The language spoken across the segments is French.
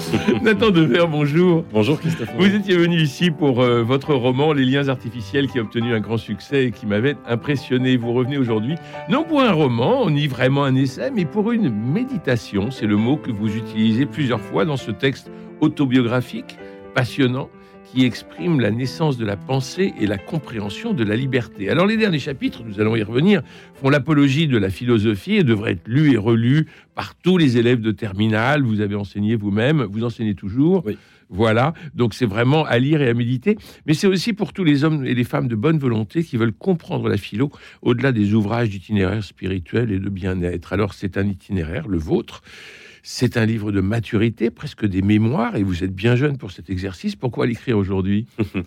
Nathan Dever, bonjour. Bonjour Christophe. Vous étiez venu ici pour euh, votre roman Les liens artificiels qui a obtenu un grand succès et qui m'avait impressionné. Vous revenez aujourd'hui, non pour un roman, ni vraiment un essai, mais pour une méditation. C'est le mot que vous utilisez plusieurs fois dans ce texte autobiographique, passionnant, qui exprime la naissance de la pensée et la compréhension de la liberté. Alors les derniers chapitres, nous allons y revenir, font l'apologie de la philosophie et devraient être lus et relus par tous les élèves de terminale. Vous avez enseigné vous-même, vous enseignez toujours. Oui. Voilà, donc c'est vraiment à lire et à méditer, mais c'est aussi pour tous les hommes et les femmes de bonne volonté qui veulent comprendre la philo au-delà des ouvrages d'itinéraire spirituel et de bien-être. Alors c'est un itinéraire, le vôtre, c'est un livre de maturité, presque des mémoires, et vous êtes bien jeune pour cet exercice. Pourquoi l'écrire aujourd'hui?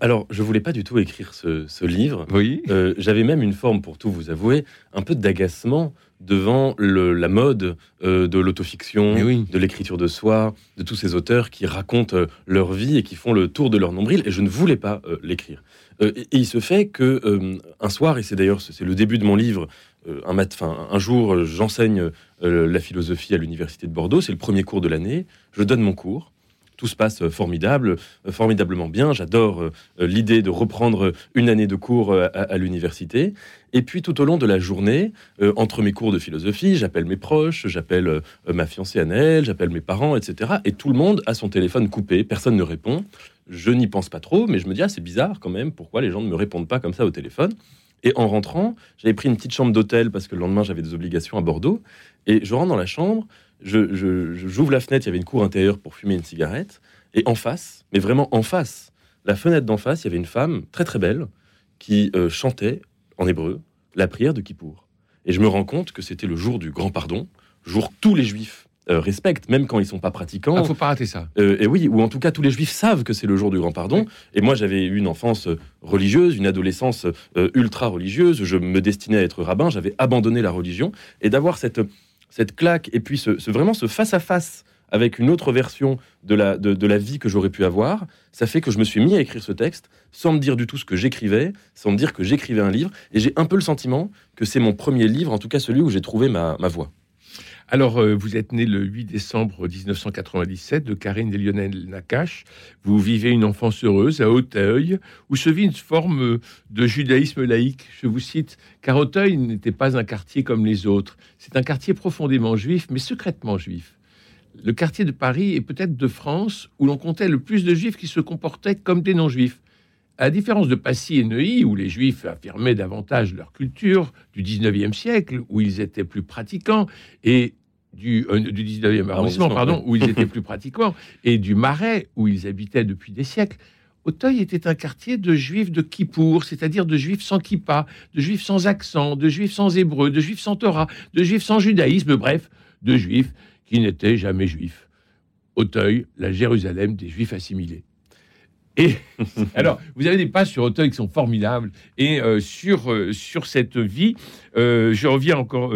Alors, je voulais pas du tout écrire ce, ce livre. Oui. Euh, J'avais même une forme, pour tout vous avouer, un peu d'agacement devant le- la mode euh, de l'autofiction, oui. de l'écriture de soi, de tous ces auteurs qui racontent euh, leur vie et qui font le tour de leur nombril. Et je ne voulais pas euh, l'écrire. Euh, et, et il se fait que euh, un soir, et c'est d'ailleurs c'est le début de mon livre, euh, un, mat- enfin, un jour, euh, j'enseigne euh, la philosophie à l'université de Bordeaux. C'est le premier cours de l'année. Je donne mon cours. Tout se passe euh, formidable, euh, formidablement bien. J'adore euh, euh, l'idée de reprendre une année de cours euh, à, l'université. Et puis tout au long de la journée, euh, entre mes cours de philosophie, j'appelle mes proches, j'appelle euh, ma fiancée Annelle, j'appelle mes parents, etc. Et tout le monde a son téléphone coupé, personne ne répond. Je n'y pense pas trop, mais je me dis, ah, c'est bizarre quand même, pourquoi les gens ne me répondent pas comme ça au téléphone? Et en rentrant, j'avais pris une petite chambre d'hôtel parce que le lendemain, j'avais des obligations à Bordeaux. Et je rentre dans la chambre, je, je- je- j'ouvre la fenêtre, il y avait une cour intérieure pour fumer une cigarette. Et en face, mais vraiment en face, la fenêtre d'en face, il y avait une femme très très belle qui euh, chantait en hébreu la prière de Kippour. Et je me rends compte que c'était le jour du grand pardon, jour que tous les juifs euh, respectent, même quand ils sont pas pratiquants. Ah, faut pas rater ça. Euh, et oui, ou en tout cas tous les juifs savent que c'est le jour du grand pardon. Et moi j'avais eu une enfance euh, religieuse, une adolescence euh, ultra religieuse, je me destinais à être rabbin, j'avais abandonné la religion. Et d'avoir cette, cette claque et puis ce, ce- vraiment ce face-à-face avec une autre version de la, de, de la vie que j'aurais pu avoir, ça fait que je me suis mis à écrire ce texte sans me dire du tout ce que j'écrivais, sans me dire que j'écrivais un livre. Et j'ai un peu le sentiment que c'est mon premier livre, en tout cas celui où j'ai trouvé ma, ma voix. Alors, euh, vous êtes né le 8 décembre 1997 de Karine et Lionel Nakache. Vous vivez une enfance heureuse à Auteuil, où se vit une forme euh, de judaïsme laïque. Je vous cite, car Auteuil n'était pas un quartier comme les autres. C'est un quartier profondément juif, mais secrètement juif. Le quartier de Paris est peut-être de France où l'on comptait le plus de juifs qui se comportaient comme des non-juifs. À la différence de Passy et Neuilly, où les juifs affirmaient davantage leur culture, du 19e siècle, où ils étaient plus pratiquants, et du, euh, du 19e arrondissement, pardon, où ils étaient plus pratiquants, et du Marais, où ils habitaient depuis des siècles, Auteuil était un quartier de juifs de Kippour, c'est-à-dire de juifs sans kippa, de juifs sans accent, de juifs sans hébreu, de juifs sans Torah, de juifs sans judaïsme, bref, de juifs qui n'étaient jamais juifs. Auteuil, la Jérusalem des juifs assimilés. Et alors, vous avez des pages sur Auteuil qui sont formidables. Et euh, sur, euh, sur cette vie, euh, je reviens encore.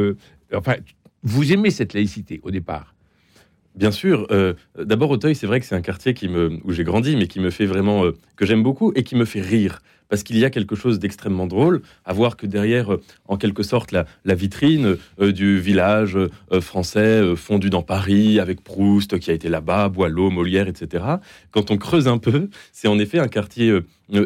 enfin, vous aimez cette laïcité au départ. Bien sûr. euh, D'abord, Auteuil, c'est vrai que c'est un quartier où j'ai grandi, mais qui me fait vraiment, euh, que j'aime beaucoup et qui me fait rire. Parce qu'il y a quelque chose d'extrêmement drôle à voir que derrière, euh, en quelque sorte, la, vitrine du village français fondu dans Paris, avec Proust qui a été là-bas, Boileau, Molière, etc. Quand on creuse un peu, c'est en effet un quartier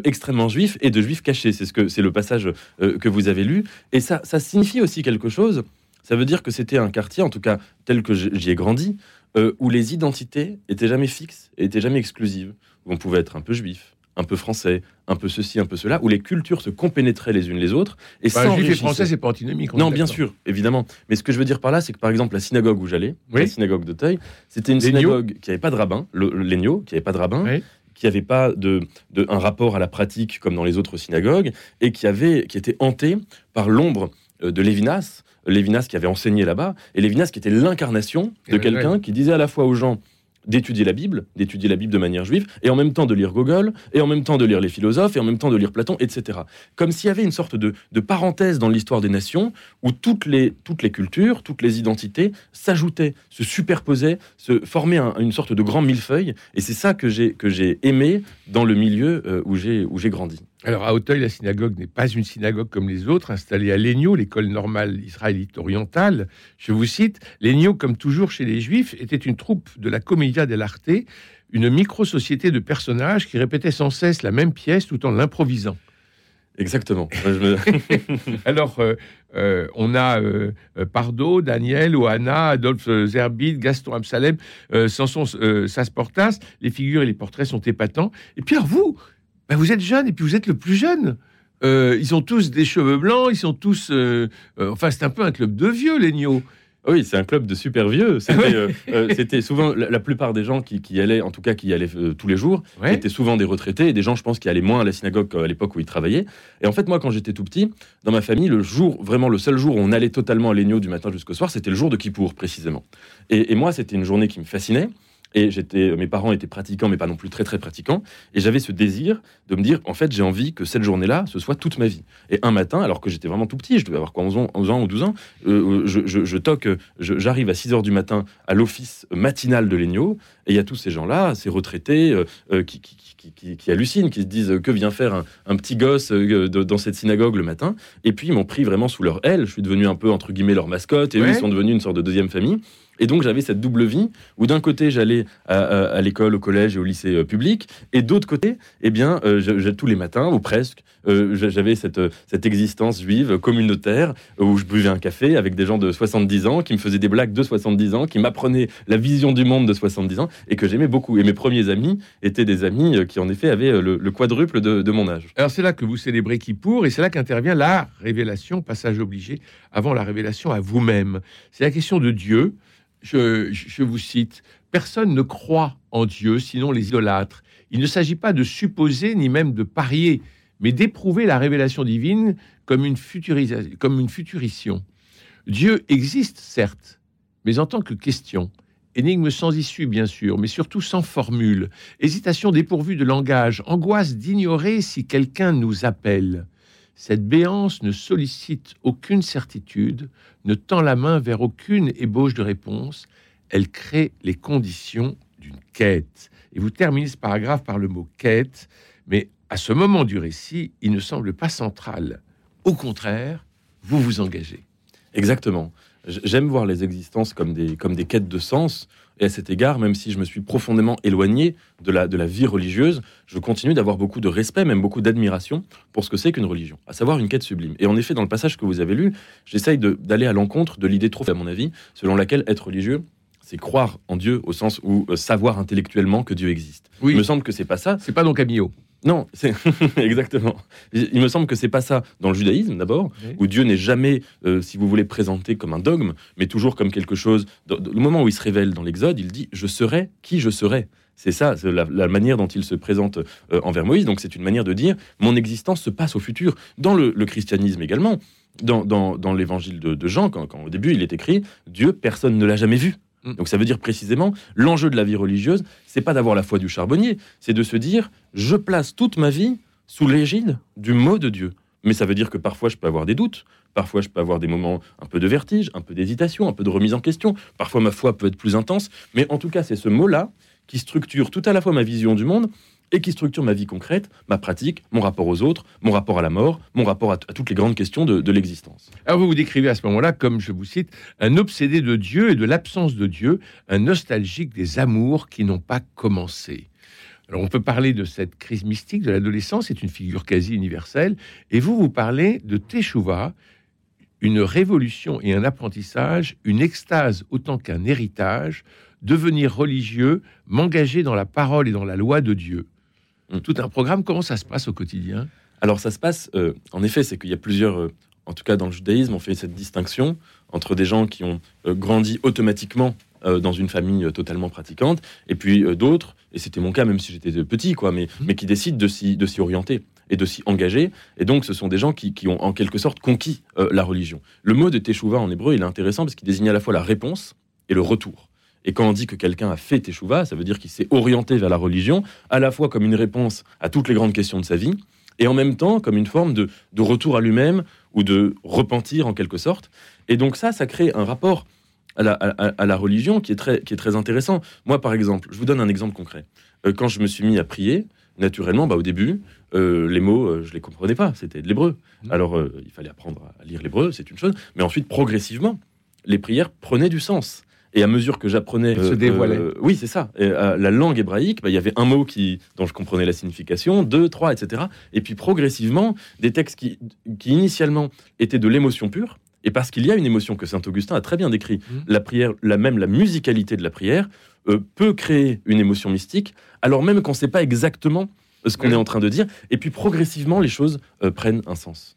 extrêmement juif et de juifs cachés. C'est ce que c'est le passage que vous avez lu. Et ça signifie aussi quelque chose. Ça veut dire que c'était un quartier, en tout cas tel que j'y ai grandi, euh, où les identités étaient jamais fixes et étaient jamais exclusives. Où on pouvait être un peu juif, un peu français, un peu ceci, un peu cela, où les cultures se compénétraient les unes les autres et Enfin, juif et français, c'est pas antinomique. on Non, bien sûr, évidemment. Mais ce que je veux dire par là, c'est que par exemple, la synagogue où j'allais, Oui. la synagogue d'Auteuil, c'était une synagogue qui n'avait pas de rabbin, le, le- l'Aigneau, qui n'avait pas de rabbin, Oui. qui n'avait pas de, de- un rapport à la pratique comme dans les autres synagogues, et qui, avait, qui était hantée par l'ombre de Lévinas, Lévinas qui avait enseigné là-bas, et Lévinas qui était l'incarnation de quelqu'un qui disait à la fois aux gens d'étudier la Bible, d'étudier la Bible de manière juive, et en même temps de lire Gogol, et en même temps de lire les philosophes, et en même temps de lire Platon, etc. Comme s'il y avait une sorte de, parenthèse dans l'histoire des nations où toutes les, toutes les cultures, toutes les identités s'ajoutaient, se superposaient, se formaient une sorte de grand millefeuille. Et c'est ça que j'ai aimé dans le milieu euh, où j'ai grandi. Alors à Auteuil, la synagogue n'est pas une synagogue comme les autres, installée à Légnaux, l'école normale israélite orientale. Je vous cite, Légnaux, comme toujours chez les Juifs, était une troupe de la Commedia dell'arte, une micro-société de personnages qui répétaient sans cesse la même pièce tout en l'improvisant. Exactement. Alors, euh, euh, on a euh, Pardo, Daniel, Oana, Adolphe Zerbid, Gaston Absalem, Samson Sasportas. Les figures et les portraits sont épatants. Et puis, alors vous, ben, vous êtes jeune et puis vous êtes le plus jeune. ils ont tous des cheveux blancs, ils sont tous. enfin, c'est un peu un club de vieux, les oui, c'est un club de super vieux. C'était euh, souvent la, plupart des gens qui, qui, allaient, en tout cas qui allaient euh, tous les jours, étaient souvent des retraités et des gens, je pense, qui allaient moins à la synagogue qu'à l'époque où ils travaillaient. Et en fait, moi, quand j'étais tout petit, dans ma famille, le jour, vraiment le seul jour où on allait totalement à l'Egno du matin jusqu'au soir, c'était le jour de Kippour, précisément. Et, et moi, c'était une journée qui me fascinait. Et j'étais, mes parents étaient pratiquants, mais pas non plus très très pratiquants. Et j'avais ce désir de me dire, en fait, j'ai envie que cette journée-là, ce soit toute ma vie. Et un matin, alors que j'étais vraiment tout petit, je devais avoir quoi, 11 ans, 11 ans ou 12 ans, euh, je, toque, j'arrive à 6 heures du matin à l'office matinal de l'Egno, et il y a tous ces gens-là, ces retraités, euh, euh, qui, qui, qui, qui, hallucinent, qui se disent que vient faire un, petit gosse dans cette synagogue le matin. Et puis, ils m'ont pris vraiment sous leur aile. Je suis devenu un peu, entre guillemets, leur mascotte, et eux, ils sont devenus une sorte de deuxième famille. Et donc j'avais cette double vie où d'un côté j'allais à, l'école, au collège et au lycée euh, public, et d'autre côté, eh bien, euh, tous les matins ou presque, euh, j'avais cette, cette existence juive communautaire où je buvais un café avec des gens de 70 ans qui me faisaient des blagues de 70 ans, qui m'apprenaient la vision du monde de 70 ans et que j'aimais beaucoup. Et mes premiers amis étaient des amis qui en effet avaient le, quadruple de, mon âge. Alors c'est là que vous célébrez Kippour et c'est là qu'intervient la révélation, passage obligé, avant la révélation à vous-même. C'est la question de Dieu je, vous cite, personne ne croit en Dieu sinon les idolâtres. Il ne s'agit pas de supposer ni même de parier, mais d'éprouver la révélation divine comme une, comme une futurition. Dieu existe, certes, mais en tant que question. Énigme sans issue, bien sûr, mais surtout sans formule. Hésitation dépourvue de langage, angoisse d'ignorer si quelqu'un nous appelle. Cette béance ne sollicite aucune certitude, ne tend la main vers aucune ébauche de réponse, elle crée les conditions d'une quête. Et vous terminez ce paragraphe par le mot quête, mais à ce moment du récit, il ne semble pas central. Au contraire, vous vous engagez. Exactement. J'aime voir les existences comme des, comme des quêtes de sens. Et à cet égard, même si je me suis profondément éloigné de la, de la vie religieuse, je continue d'avoir beaucoup de respect, même beaucoup d'admiration pour ce que c'est qu'une religion, à savoir une quête sublime. Et en effet, dans le passage que vous avez lu, j'essaye d'aller à l'encontre de l'idée trop, à mon avis, selon laquelle être religieux, c'est croire en Dieu au sens où euh, savoir intellectuellement que Dieu existe. Oui. Il me semble que c'est pas ça. C'est pas donc Camillo. Non, c'est exactement. Il me semble que c'est pas ça dans le judaïsme d'abord, où Dieu n'est jamais, euh, si vous voulez, présenté comme un dogme, mais toujours comme quelque chose. Le moment où il se révèle dans l'Exode, il dit Je serai qui je serai. C'est ça, la, la, manière dont il se présente euh, envers Moïse. Donc c'est une manière de dire mon existence se passe au futur. Dans le, christianisme également, dans, l'évangile de, de, Jean, quand, quand, au début il est écrit Dieu, personne ne l'a jamais vu. Mm. Donc ça veut dire précisément, l'enjeu de la vie religieuse, c'est pas d'avoir la foi du charbonnier, c'est de se dire, je place toute ma vie sous l'égide du mot de Dieu. Mais ça veut dire que parfois je peux avoir des doutes, parfois je peux avoir des moments un peu de vertige, un peu d'hésitation, un peu de remise en question, parfois ma foi peut être plus intense, mais en tout cas c'est ce mot-là qui structure tout à la fois ma vision du monde et qui structure ma vie concrète, ma pratique, mon rapport aux autres, mon rapport à la mort, mon rapport à, toutes les grandes questions de, l'existence. Alors vous vous décrivez à ce moment-là, comme je vous cite, un obsédé de Dieu et de l'absence de Dieu, un nostalgique des amours qui n'ont pas commencé. Alors on peut parler de cette crise mystique de l'adolescence, c'est une figure quasi universelle, et vous vous parlez de Teshuvah, une révolution et un apprentissage, une extase autant qu'un héritage, devenir religieux, m'engager dans la parole et dans la loi de Dieu. Mm. tout un programme. Comment ça se passe au quotidien? Alors ça se passe, euh, en effet, c'est qu'il y a plusieurs, euh, en tout cas dans le judaïsme, on fait cette distinction entre des gens qui ont euh, grandi automatiquement dans une famille totalement pratiquante, et puis d'autres, et c'était mon cas même si j'étais petit, quoi, mais, mm. mais qui décident de s'y, de s'y orienter et de s'y engager. Et donc, ce sont des gens qui, qui ont en quelque sorte conquis la religion. Le mot de Teshuvah en hébreu, il est intéressant parce qu'il désigne à la fois la réponse et le retour. Et quand on dit que quelqu'un a fait teshuva, ça veut dire qu'il s'est orienté vers la religion, à la fois comme une réponse à toutes les grandes questions de sa vie, et en même temps comme une forme de, retour à lui-même ou de repentir en quelque sorte. Et donc ça, ça crée un rapport à la, religion qui est, très, qui est très intéressant. Moi, par exemple, je vous donne un exemple concret. Euh, quand je me suis mis à prier, naturellement, bah, au début, euh, les mots, euh, je les comprenais pas, c'était de l'hébreu. Mmh. Alors, il fallait apprendre à lire l'hébreu, c'est une chose, mais ensuite, progressivement, les prières prenaient du sens. Et à mesure que j'apprenais, se dévoilait. oui, c'est ça. la langue hébraïque, bah, il y avait un mot qui, dont je comprenais la signification, deux, trois, etc. Et puis progressivement, des textes qui, qui initialement étaient de l'émotion pure, et parce qu'il y a une émotion que saint Augustin a très bien décrit, mmh. la prière, la même la musicalité de la prière euh, peut créer une émotion mystique, alors même qu'on ne sait pas exactement ce qu'on est en train de dire. Et puis progressivement, les choses euh, prennent un sens.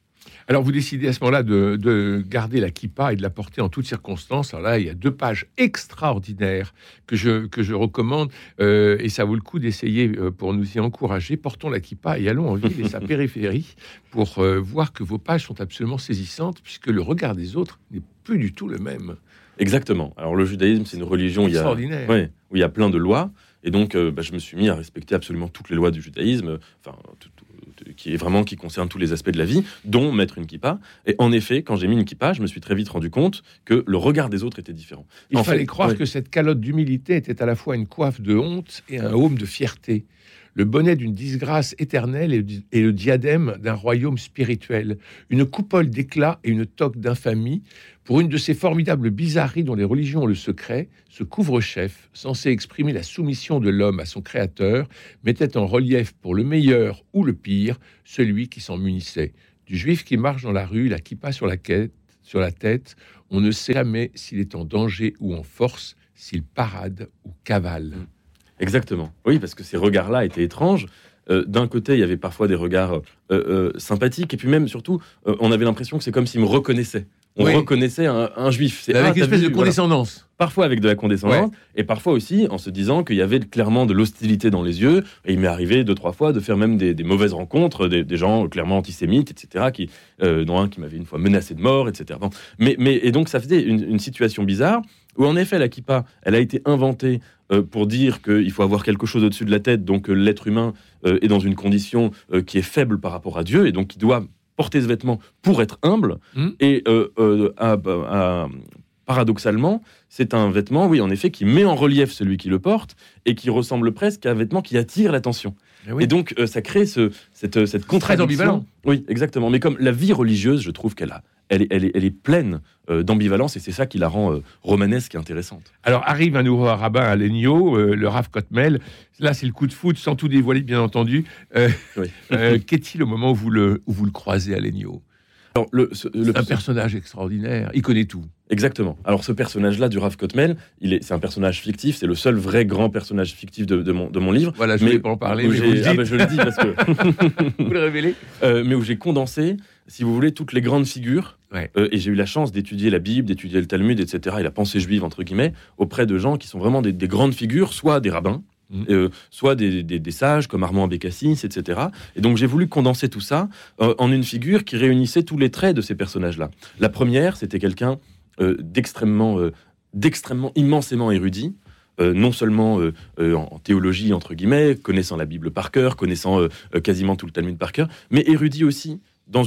Alors vous décidez à ce moment-là de, garder la kippa et de la porter en toutes circonstances. Alors là, il y a deux pages extraordinaires que je, que je recommande euh, et ça vaut le coup d'essayer pour nous y encourager. Portons la kippa et allons en ville et sa périphérie pour voir que vos pages sont absolument saisissantes puisque le regard des autres n'est plus du tout le même. Exactement. Alors le judaïsme, c'est une religion il, y a, où il y a plein de lois. Et donc, euh, bah, je me suis mis à respecter absolument toutes les lois du judaïsme, enfin, qui est vraiment qui concerne tous les aspects de la vie, dont mettre une kippa. Et en effet, quand j'ai mis une kippa, je me suis très vite rendu compte que le regard des autres était différent. Il fallait croire que cette calotte d'humilité était à la fois une coiffe de honte et un haume de fierté le bonnet d'une disgrâce éternelle et le diadème d'un royaume spirituel, une coupole d'éclat et une toque d'infamie. Pour une de ces formidables bizarreries dont les religions ont le secret, ce couvre-chef, censé exprimer la soumission de l'homme à son créateur, mettait en relief pour le meilleur ou le pire celui qui s'en munissait. Du juif qui marche dans la rue, la kippa sur la, sur la tête, on ne sait jamais s'il est en danger ou en force, s'il parade ou cavale. Exactement. Oui, parce que ces regards-là étaient étranges. Euh, d'un côté, il y avait parfois des regards euh, euh, sympathiques, et puis même, surtout, on avait l'impression que c'est comme s'ils me reconnaissaient. On reconnaissait un, juif. C'est avec une espèce de condescendance. Parfois avec de la condescendance, et parfois aussi en se disant qu'il y avait clairement de l'hostilité dans les yeux. Et il m'est arrivé deux, trois fois de faire même des, mauvaises rencontres, des, gens clairement antisémites, etc., qui, dont un qui m'avait une fois menacé de mort, etc. mais, mais, et donc ça faisait une, une situation bizarre où en effet la kippa, elle a été inventée pour dire qu'il faut avoir quelque chose au-dessus de la tête, donc euh, l'être humain euh, est dans une condition qui est faible par rapport à Dieu, et donc il doit porter ce vêtement pour être humble. Hmm. Et paradoxalement, c'est un vêtement, oui, en effet, qui met en relief celui qui le porte et qui ressemble presque à un vêtement qui attire l'attention. Eh et, donc, ça crée ce, cette, cette contradiction. Oui, exactement. Mais comme la vie religieuse, je trouve qu'elle a elle, est, pleine euh, d'ambivalence et c'est ça qui la rend euh, romanesque et intéressante. Alors arrive un nouveau rabbin à Legno, euh, le Rav Kotmel. Là, c'est le coup de foot, sans tout dévoiler, bien entendu. Qu'est-il au moment où vous le, vous le croisez à Legno le, un personnage extraordinaire, il connaît tout. Exactement. Alors ce personnage-là du Rav Kotmel, il est, c'est un personnage fictif, c'est le seul vrai grand personnage fictif de, mon, de mon livre. Voilà, je ne vais pas en parler, mais vous ah, ben, je le dis parce que vous le révélez. mais où j'ai condensé, si vous voulez, toutes les grandes figures euh, et j'ai eu la chance d'étudier la Bible, d'étudier le Talmud, etc., et la pensée juive, entre guillemets, auprès de gens qui sont vraiment des, grandes figures, soit des rabbins, mm. euh, soit des, sages comme Armand Bécassis, etc. Et donc j'ai voulu condenser tout ça euh, en une figure qui réunissait tous les traits de ces personnages-là. La première, c'était quelqu'un d'extrêmement, d'extrêmement immensément érudit. non seulement en théologie, entre guillemets, connaissant la Bible par cœur, connaissant quasiment tout le Talmud par cœur, mais érudit aussi dans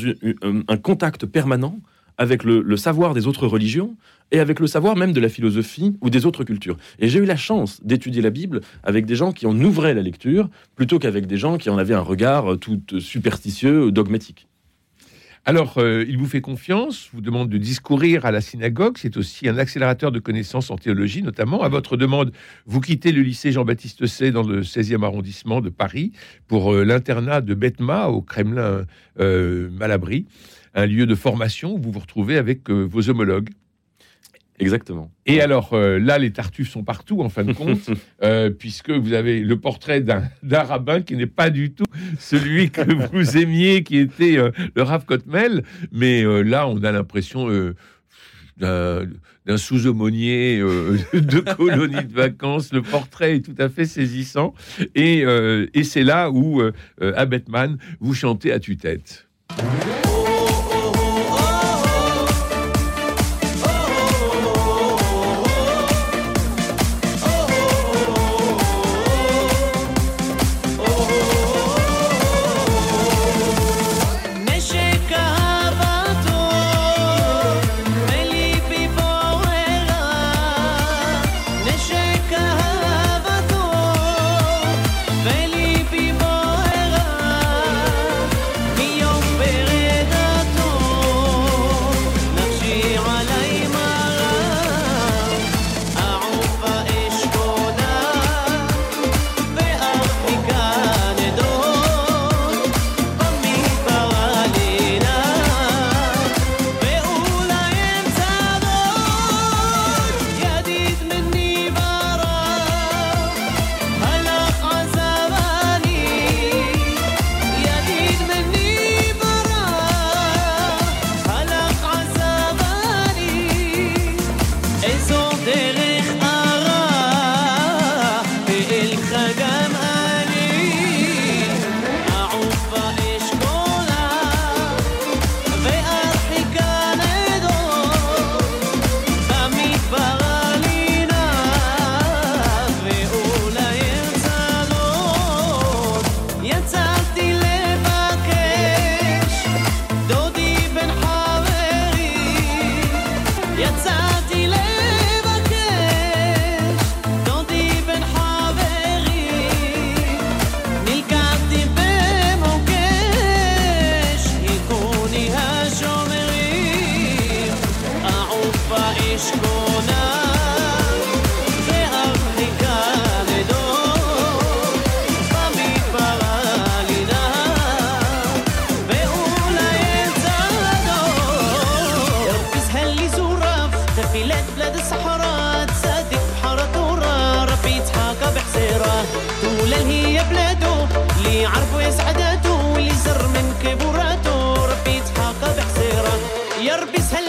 un contact permanent avec le, savoir des autres religions et avec le savoir même de la philosophie ou des autres cultures. Et j'ai eu la chance d'étudier la Bible avec des gens qui en ouvraient la lecture plutôt qu'avec des gens qui en avaient un regard tout superstitieux, dogmatique. Alors, euh, il vous fait confiance, vous demande de discourir à la synagogue. C'est aussi un accélérateur de connaissances en théologie, notamment. À votre demande, vous quittez le lycée Jean-Baptiste C dans le 16e arrondissement de Paris pour euh, l'internat de Betma au Kremlin euh, Malabry, un lieu de formation où vous vous retrouvez avec vos homologues. Exactement. Et alors euh, là, les tartuffes sont partout en fin de compte, euh, puisque vous avez le portrait d'un rabbin qui n'est pas du tout celui que vous aimiez, qui était euh, le Rav Kotmel, mais là, on a l'impression d'un sous-aumônier de colonie de vacances. Le portrait est tout à fait saisissant. Et, et c'est là où, à Batman, vous chantez à tue-tête.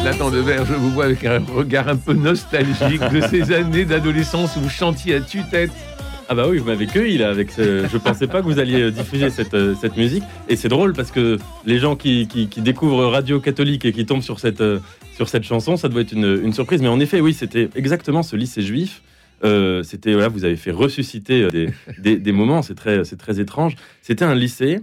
Nathan Devers, je vous vois avec un regard un peu nostalgique de ces années d'adolescence où vous chantiez à tue-tête. Ah bah oui, vous m'avez cueilli là avec ce... Je pensais pas que vous alliez diffuser cette, euh, cette musique. Et c'est drôle parce que les gens qui, qui- découvrent Radio Catholique et qui tombent sur cette, euh, sur cette chanson, ça doit être une, une surprise. Mais en effet, oui, c'était exactement ce lycée juif. Euh, c'était voilà, vous avez fait ressusciter des, des, des moments, c'est très, c'est très étrange. C'était un lycée,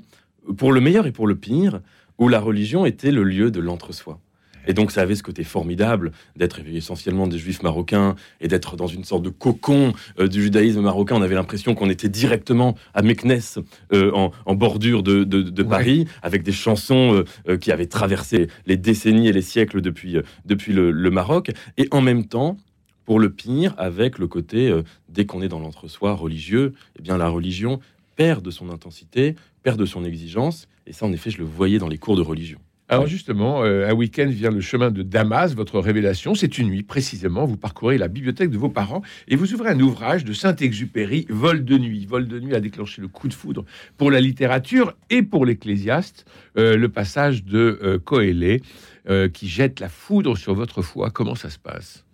pour le meilleur et pour le pire, où la religion était le lieu de l'entre-soi. Et donc ça avait ce côté formidable d'être essentiellement des juifs marocains et d'être dans une sorte de cocon euh, du judaïsme marocain. On avait l'impression qu'on était directement à Meknès, euh, en, en bordure de, de- de Ouais. Paris, avec des chansons euh, euh, qui avaient traversé les décennies et les siècles depuis, depuis le, le Maroc. Et en même temps, pour le pire, avec le côté, dès qu'on est dans l'entre-soi religieux, eh bien la religion perd de son intensité, perd de son exigence. Et ça, en effet, je le voyais dans les cours de religion. Alors justement, euh, un week-end vient le chemin de Damas, votre révélation. C'est une nuit, précisément. Vous parcourez la bibliothèque de vos parents et vous ouvrez un ouvrage de Saint-Exupéry, Vol de nuit. Vol de nuit a déclenché le coup de foudre pour la littérature et pour l'ecclésiaste. Euh, le passage de euh, Coëlée euh, qui jette la foudre sur votre foi. Comment ça se passe?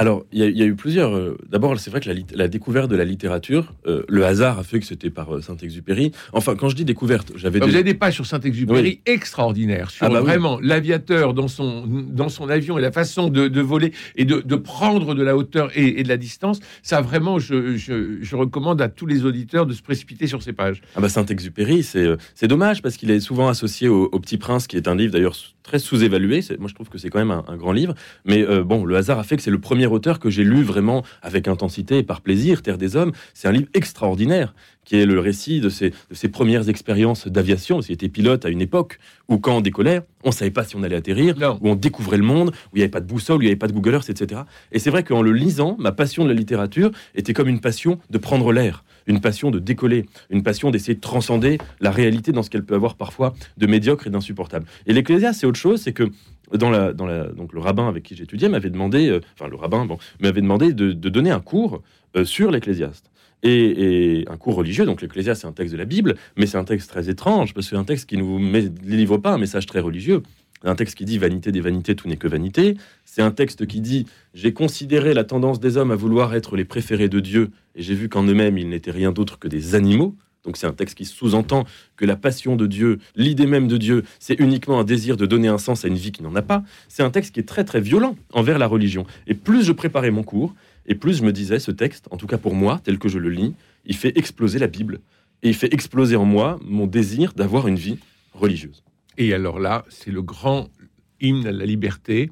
Alors, il y, a- il y a eu plusieurs. euh, D'abord, c'est vrai que la, découverte de la littérature, euh, le hasard a fait que c'était par euh, Saint-Exupéry. Enfin, quand je dis découverte, j'avais Vous déjà- avez des pages sur Saint-Exupéry extraordinaires, sur Ah bah oui. vraiment l'aviateur dans son, dans son avion et la façon de, de voler et de, de prendre de la hauteur et, et de la distance. Ça, vraiment, je, je, je recommande à tous les auditeurs de se précipiter sur ces pages. Ah bah Saint-Exupéry, c'est c'est dommage parce qu'il est souvent associé au, au Petit Prince, qui est un livre d'ailleurs très sous-évalué. Moi, je trouve que c'est quand même un, un grand livre. Mais euh, bon, le hasard a fait que c'est le premier auteur que j'ai lu vraiment avec intensité et par plaisir, Terre des Hommes. C'est un livre extraordinaire qui est le récit de ses, de ses premières expériences d'aviation. Il était pilote à une époque où, quand on décollait, on savait pas si on allait atterrir, Non. où on découvrait le monde, où il n'y avait pas de boussole, où il n'y avait pas de Google Earth, etc. Et c'est vrai qu'en le lisant, ma passion de la littérature était comme une passion de prendre l'air, une passion de décoller, une passion d'essayer de transcender la réalité dans ce qu'elle peut avoir parfois de médiocre et d'insupportable. Et l'Ecclésiaste, c'est autre chose, c'est que dans la, dans la, donc le rabbin avec qui j'étudiais m'avait demandé, euh, enfin le rabbin, bon, m'avait demandé de, de donner un cours euh, sur l'Ecclésiaste. Et, un cours religieux, donc l'Ecclésiaste, c'est un texte de la Bible, mais c'est un texte très étrange, parce que c'est un texte qui ne vous met- livre pas un message très religieux. Un texte qui dit vanité des vanités, tout n'est que vanité. C'est un texte qui dit j'ai considéré la tendance des hommes à vouloir être les préférés de Dieu, et j'ai vu qu'en eux-mêmes ils n'étaient rien d'autre que des animaux. Donc c'est un texte qui sous-entend que la passion de Dieu, l'idée même de Dieu, c'est uniquement un désir de donner un sens à une vie qui n'en a pas. C'est un texte qui est très très violent envers la religion. Et plus je préparais mon cours, et plus je me disais ce texte, en tout cas pour moi, tel que je le lis, il fait exploser la Bible. Et il fait exploser en moi mon désir d'avoir une vie religieuse. Et alors là, c'est le grand hymne à la liberté.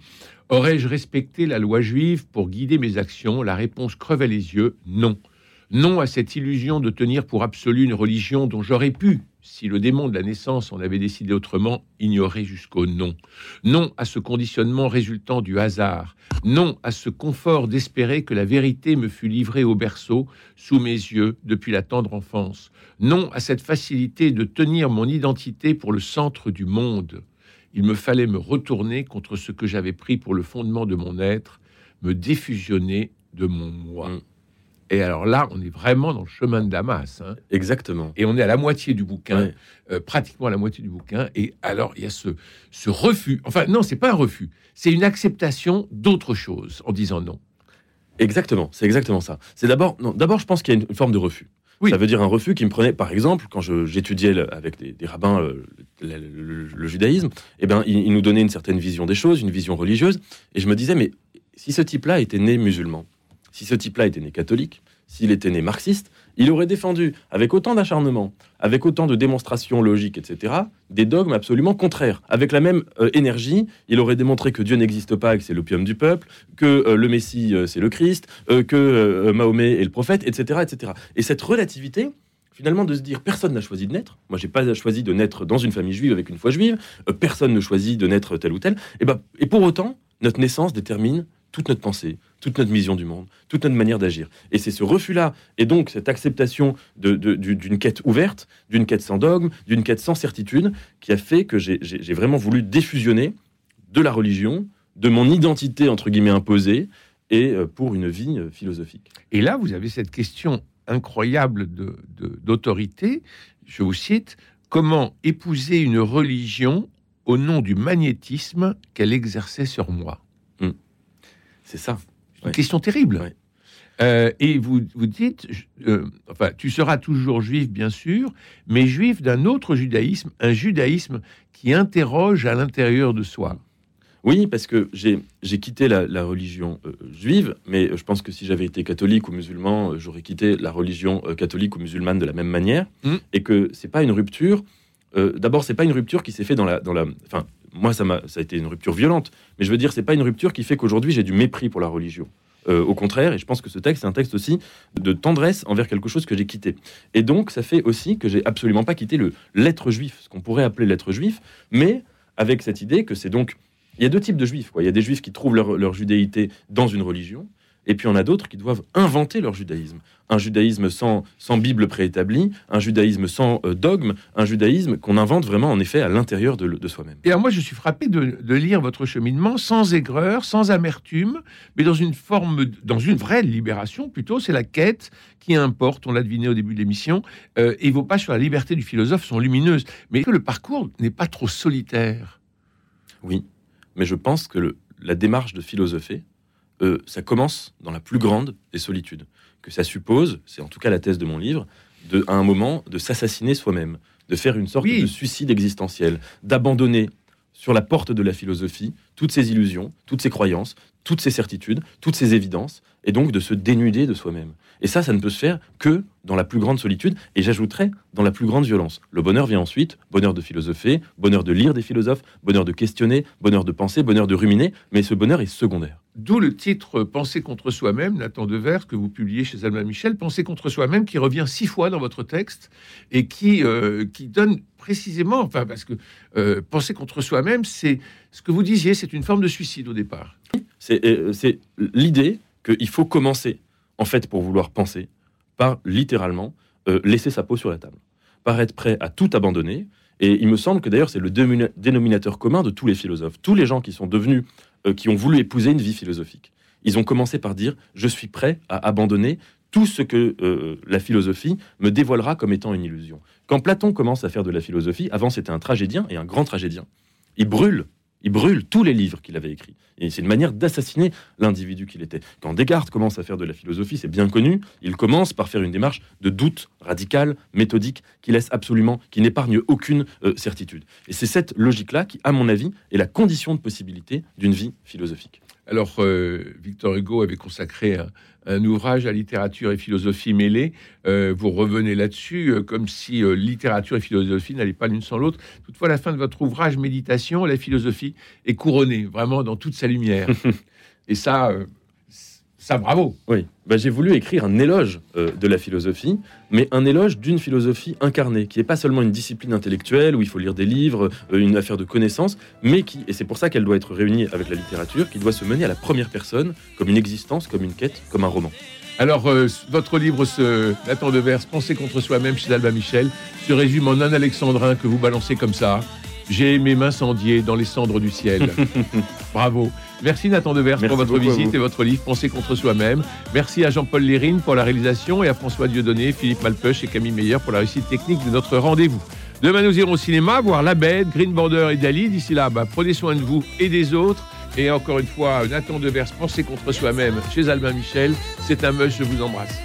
Aurais-je respecté la loi juive pour guider mes actions? La réponse crevait les yeux, non. Non à cette illusion de tenir pour absolue une religion dont j'aurais pu, si le démon de la naissance en avait décidé autrement, ignorer jusqu'au non. Non à ce conditionnement résultant du hasard. Non à ce confort d'espérer que la vérité me fût livrée au berceau, sous mes yeux, depuis la tendre enfance. Non à cette facilité de tenir mon identité pour le centre du monde. Il me fallait me retourner contre ce que j'avais pris pour le fondement de mon être, me défusionner de mon moi. Et alors là, on est vraiment dans le chemin de Damas. hein. Exactement. Et on est à la moitié du bouquin, Ouais. euh, pratiquement à la moitié du bouquin. Et alors, il y a ce, ce refus. Enfin, non, c'est pas un refus. C'est une acceptation d'autre chose en disant non. Exactement, c'est exactement ça. C'est d'abord, non, d'abord, je pense qu'il y a une, une forme de refus. Oui. Ça veut dire un refus qui me prenait, par exemple, quand je- j'étudiais le- avec des, des rabbins euh, le, le- le judaïsme, eh ben, ils, ils nous donnaient une certaine vision des choses, une vision religieuse, et je me disais, mais si ce type-là était né musulman, si ce type-là était né catholique, s'il était né marxiste, il aurait défendu avec autant d'acharnement, avec autant de démonstrations logiques, etc., des dogmes absolument contraires. Avec la même euh, énergie, il aurait démontré que Dieu n'existe pas que c'est l'opium du peuple, que euh, le Messie euh, c'est le Christ, que Mahomet est le prophète, etc., etc. Et cette relativité, finalement, de se dire personne n'a choisi de naître. Moi, j'ai pas choisi de naître dans une famille juive avec une foi juive. personne ne choisit de naître tel ou tel. Et, ben, et pour autant, notre naissance détermine toute notre pensée, toute notre vision du monde, toute notre manière d'agir. Et c'est ce refus-là, et donc cette acceptation d'une quête ouverte, d'une quête sans dogme, d'une quête sans certitude, qui a fait que j'ai- vraiment voulu défusionner de la religion, de mon identité, entre guillemets, imposée, et euh, pour une vie euh, philosophique. Et là, vous avez cette question incroyable d'autorité. Je vous cite Comment épouser une religion au nom du magnétisme qu'elle exerçait sur moi? C'est ça. Une Ouais. question terrible. Ouais. Euh, et vous, vous dites, euh, enfin, tu seras toujours juif, bien sûr, mais juif d'un autre judaïsme, un judaïsme qui interroge à l'intérieur de soi. Oui, parce que j'ai j'ai quitté la, la religion euh, juive, mais je pense que si j'avais été catholique ou musulman, j'aurais quitté la religion catholique ou musulmane de la même manière, Mm. et que c'est pas une rupture. D'abord, c'est pas une rupture qui s'est fait dans la dans la. Enfin, moi, ça a été une rupture violente, mais je veux dire, c'est pas une rupture qui fait qu'aujourd'hui j'ai du mépris pour la religion. Euh, au contraire, et je pense que ce texte, c'est un texte aussi de tendresse envers quelque chose que j'ai quitté. Et donc, ça fait aussi que j'ai absolument pas quitté le l'être juif, ce qu'on pourrait appeler l'être juif, mais avec cette idée que c'est donc il y a deux types de juifs. Il y a des juifs qui trouvent leur judéité dans une religion, et puis en a d'autres qui doivent inventer leur judaïsme. Un judaïsme sans, sans Bible préétablie, un judaïsme sans euh, dogme, un judaïsme qu'on invente vraiment en effet à l'intérieur de, de soi-même. Et alors moi, je suis frappé de, de lire votre cheminement sans aigreur, sans amertume, mais dans une forme, dans une vraie libération plutôt. C'est la quête qui importe. On l'a deviné au début de l'émission. Euh, et vos pages sur la liberté du philosophe sont lumineuses. Mais que le parcours n'est pas trop solitaire? Oui, mais je pense que le- la démarche de philosopher, euh, ça commence dans la plus grande des solitudes. Que ça suppose, c'est en tout cas la thèse de mon livre, de, à un moment de s'assassiner soi-même, de faire une sorte Oui. de suicide existentiel, d'abandonner sur la porte de la philosophie toutes ses illusions, toutes ses croyances, toutes ses certitudes, toutes ses évidences, et donc de se dénuder de soi-même. Et ça, ça ne peut se faire que dans la plus grande solitude, et j'ajouterais dans la plus grande violence. Le bonheur vient ensuite, bonheur de philosopher, bonheur de lire des philosophes, bonheur de questionner, bonheur de penser, bonheur de ruminer, mais ce bonheur est secondaire. D'où le titre Penser contre soi-même, Nathan Devers, que vous publiez chez Albin Michel, Penser contre soi-même, qui revient six fois dans votre texte et qui, euh, qui donne précisément, enfin, parce que euh, penser contre soi-même, c'est ce que vous disiez, c'est une forme de suicide au départ. C'est euh, l'idée qu'il faut commencer, en fait, pour vouloir penser, par littéralement laisser sa peau sur la table, par être prêt à tout abandonner. Et il me semble que d'ailleurs, c'est le dénomina- dénominateur commun de tous les philosophes. Tous les gens qui sont devenus, qui ont voulu épouser une vie philosophique, ils ont commencé par dire Je suis prêt à abandonner tout ce que euh, la philosophie me dévoilera comme étant une illusion. Quand Platon commence à faire de la philosophie, avant c'était un tragédien et un grand tragédien. Il brûle, il brûle tous les livres qu'il avait écrits. Et c'est une manière d'assassiner l'individu qu'il était. Quand Descartes commence à faire de la philosophie, c'est bien connu, il commence par faire une démarche de doute radical, méthodique, qui laisse absolument, qui n'épargne aucune euh, certitude. Et c'est cette logique-là qui, à mon avis, est la condition de possibilité d'une vie philosophique. Alors, euh, Victor Hugo avait consacré un ouvrage à littérature et philosophie mêlée. Euh, vous revenez là-dessus, euh, comme si euh, littérature et philosophie n'allaient pas l'une sans l'autre. Toutefois, à la fin de votre ouvrage Méditation, la philosophie est couronnée, vraiment dans toute sa lumière. et ça, ça, bravo. Oui, bah, j'ai voulu écrire un éloge euh, de la philosophie, mais un éloge d'une philosophie incarnée, qui n'est pas seulement une discipline intellectuelle où il faut lire des livres, euh, une affaire de connaissances, mais qui, et c'est pour ça qu'elle doit être réunie avec la littérature, qui doit se mener à la première personne, comme une existence, comme une quête, comme un roman. Alors, euh, votre livre, ce Nathan Devers, Penser contre soi-même chez Albin Michel, se résume en un alexandrin que vous balancez comme ça. J'ai aimé m'incendier dans les cendres du ciel. Bravo. Merci Nathan Devers Merci pour votre visite et votre livre Penser contre soi-même. Merci à Jean-Paul Lérine pour la réalisation et à François Dieudonné, Philippe Malpeuch et Camille Meyer pour la réussite technique de notre rendez-vous. Demain, nous irons au cinéma voir La Bête, Green Border et Dali. D'ici là, bah, prenez soin de vous et des autres. Et encore une fois, Nathan Devers, Penser contre soi-même chez Albin Michel. C'est un must, je vous embrasse.